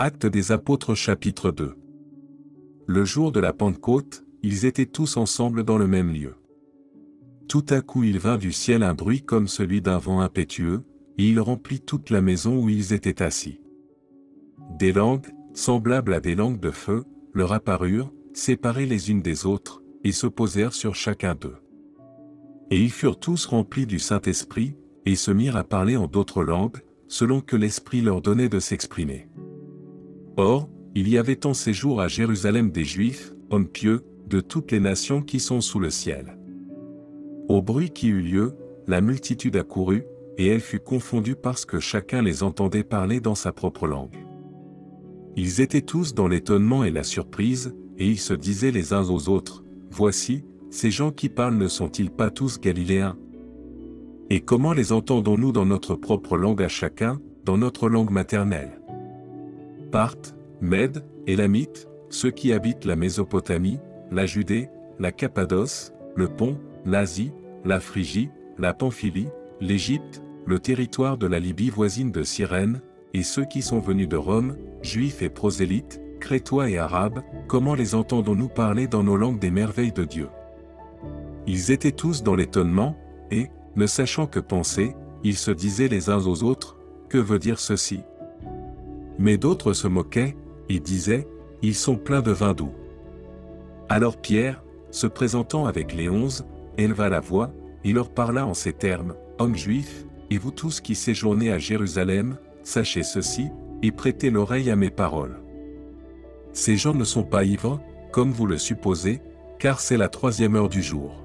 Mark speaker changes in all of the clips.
Speaker 1: Acte des apôtres chapitre 2. Le jour de la Pentecôte, ils étaient tous ensemble dans le même lieu. Tout à coup il vint du ciel un bruit comme celui d'un vent impétueux, et il remplit toute la maison où ils étaient assis. Des langues, semblables à des langues de feu, leur apparurent, séparées les unes des autres, et se posèrent sur chacun d'eux. Et ils furent tous remplis du Saint-Esprit, et se mirent à parler en d'autres langues, selon que l'Esprit leur donnait de s'exprimer. Or, il y avait en séjour à Jérusalem des Juifs, hommes pieux, de toutes les nations qui sont sous le ciel. Au bruit qui eut lieu, la multitude accourut, et elle fut confondue parce que chacun les entendait parler dans sa propre langue. Ils étaient tous dans l'étonnement et la surprise, et ils se disaient les uns aux autres, Voici, ces gens qui parlent ne sont-ils pas tous galiléens? Et comment les entendons-nous dans notre propre langue à chacun, dans notre langue maternelle? Parthes, Mèdes, Élamites, ceux qui habitent la Mésopotamie, la Judée, la Cappadoce, le Pont, l'Asie, la Phrygie, la Pamphylie, l'Égypte, le territoire de la Libye voisine de Cyrène, et ceux qui sont venus de Rome, juifs et prosélytes, crétois et arabes, comment les entendons-nous parler dans nos langues des merveilles de Dieu? Ils étaient tous dans l'étonnement, et, ne sachant que penser, ils se disaient les uns aux autres, que veut dire ceci? Mais d'autres se moquaient, et disaient, ils sont pleins de vin doux. Alors Pierre, se présentant avec les onze, éleva la voix, et leur parla en ces termes, Hommes juifs, et vous tous qui séjournez à Jérusalem, sachez ceci, et prêtez l'oreille à mes paroles. Ces gens ne sont pas ivres, comme vous le supposez, car c'est la troisième heure du jour.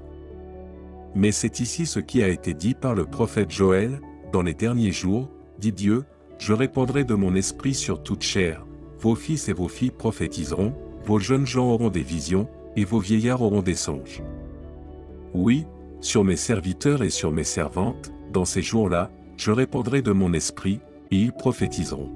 Speaker 1: Mais c'est ici ce qui a été dit par le prophète Joël, dans les derniers jours, dit Dieu, je répandrai de mon esprit sur toute chair, vos fils et vos filles prophétiseront, vos jeunes gens auront des visions, et vos vieillards auront des songes. Oui, sur mes serviteurs et sur mes servantes, dans ces jours-là, je répandrai de mon esprit, et ils prophétiseront.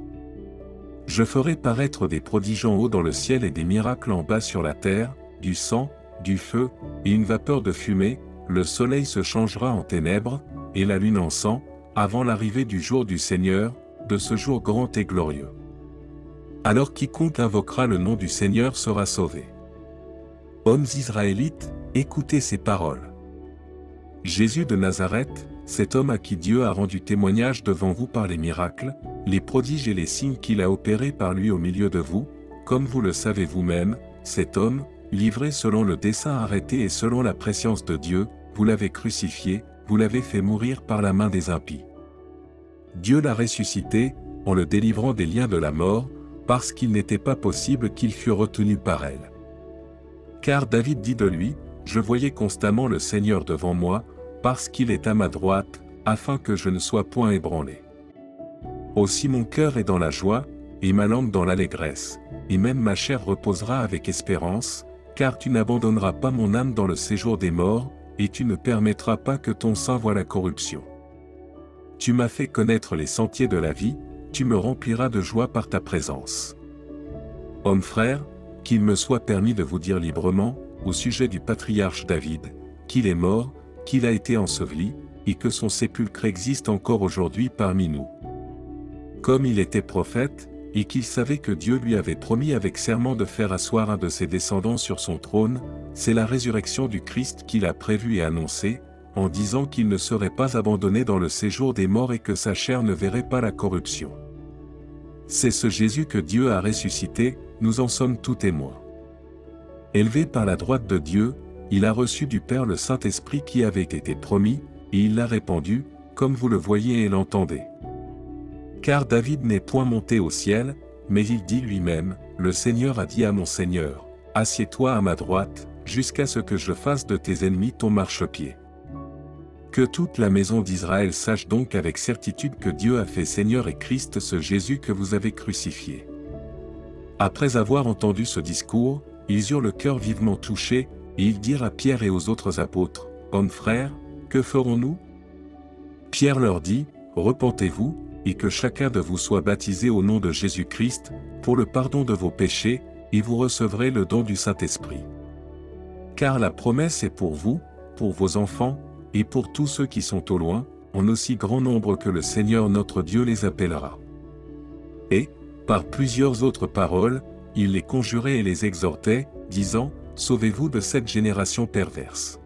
Speaker 1: Je ferai paraître des prodiges en haut dans le ciel et des miracles en bas sur la terre, du sang, du feu, et une vapeur de fumée, le soleil se changera en ténèbres, et la lune en sang, avant l'arrivée du jour du Seigneur, de ce jour grand et glorieux. Alors quiconque invoquera le nom du Seigneur sera sauvé. Hommes israélites, écoutez ces paroles. Jésus de Nazareth, cet homme à qui Dieu a rendu témoignage devant vous par les miracles, les prodiges et les signes qu'il a opérés par lui au milieu de vous, comme vous le savez vous-même, cet homme, livré selon le dessein arrêté et selon la préscience de Dieu, vous l'avez crucifié, vous l'avez fait mourir par la main des impies. Dieu l'a ressuscité, en le délivrant des liens de la mort, parce qu'il n'était pas possible qu'il fût retenu par elle. Car David dit de lui, Je voyais constamment le Seigneur devant moi, parce qu'il est à ma droite, afin que je ne sois point ébranlé. Aussi mon cœur est dans la joie, et ma langue dans l'allégresse, et même ma chair reposera avec espérance, car tu n'abandonneras pas mon âme dans le séjour des morts, et tu ne permettras pas que ton sein voie la corruption. Tu m'as fait connaître les sentiers de la vie, tu me rempliras de joie par ta présence. Homme frère, qu'il me soit permis de vous dire librement, au sujet du patriarche David, qu'il est mort, qu'il a été enseveli, et que son sépulcre existe encore aujourd'hui parmi nous. Comme il était prophète, et qu'il savait que Dieu lui avait promis avec serment de faire asseoir un de ses descendants sur son trône, c'est la résurrection du Christ qu'il a prévu et annoncé, en disant qu'il ne serait pas abandonné dans le séjour des morts et que sa chair ne verrait pas la corruption. C'est ce Jésus que Dieu a ressuscité, nous en sommes tous témoins. Élevé par la droite de Dieu, il a reçu du Père le Saint-Esprit qui avait été promis, et il l'a répandu, comme vous le voyez et l'entendez. Car David n'est point monté au ciel, mais il dit lui-même, Le Seigneur a dit à mon Seigneur, Assieds-toi à ma droite, jusqu'à ce que je fasse de tes ennemis ton marchepied. Que toute la maison d'Israël sache donc avec certitude que Dieu a fait Seigneur et Christ ce Jésus que vous avez crucifié. Après avoir entendu ce discours, ils eurent le cœur vivement touché, et ils dirent à Pierre et aux autres apôtres, Hommes frères, que ferons-nous? Pierre leur dit, Repentez-vous, et que chacun de vous soit baptisé au nom de Jésus-Christ, pour le pardon de vos péchés, et vous recevrez le don du Saint-Esprit. Car la promesse est pour vous, pour vos enfants, et pour tous ceux qui sont au loin, en aussi grand nombre que le Seigneur notre Dieu les appellera. Et, Par plusieurs autres paroles, il les conjurait et les exhortait, disant, Sauvez-vous de cette génération perverse.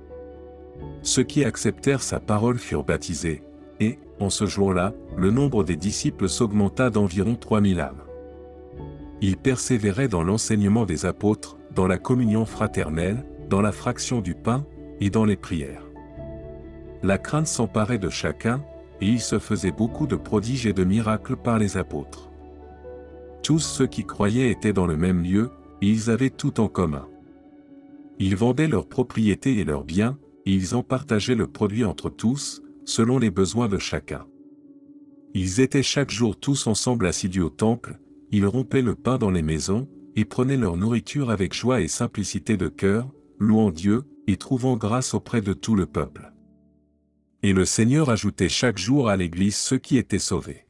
Speaker 1: Ceux qui acceptèrent sa parole furent baptisés, et, en ce jour-là, le nombre des disciples s'augmenta d'environ 3000 âmes. Ils persévéraient dans l'enseignement des apôtres, dans la communion fraternelle, dans la fraction du pain, et dans les prières. La crainte s'emparait de chacun, et il se faisait beaucoup de prodiges et de miracles par les apôtres. Tous ceux qui croyaient étaient dans le même lieu, et ils avaient tout en commun. Ils vendaient leurs propriétés et leurs biens, et ils en partageaient le produit entre tous, selon les besoins de chacun. Ils étaient chaque jour tous ensemble assidus au temple, ils rompaient le pain dans les maisons, et prenaient leur nourriture avec joie et simplicité de cœur, louant Dieu, et trouvant grâce auprès de tout le peuple. Et le Seigneur ajoutait chaque jour à l'Église ceux qui étaient sauvés.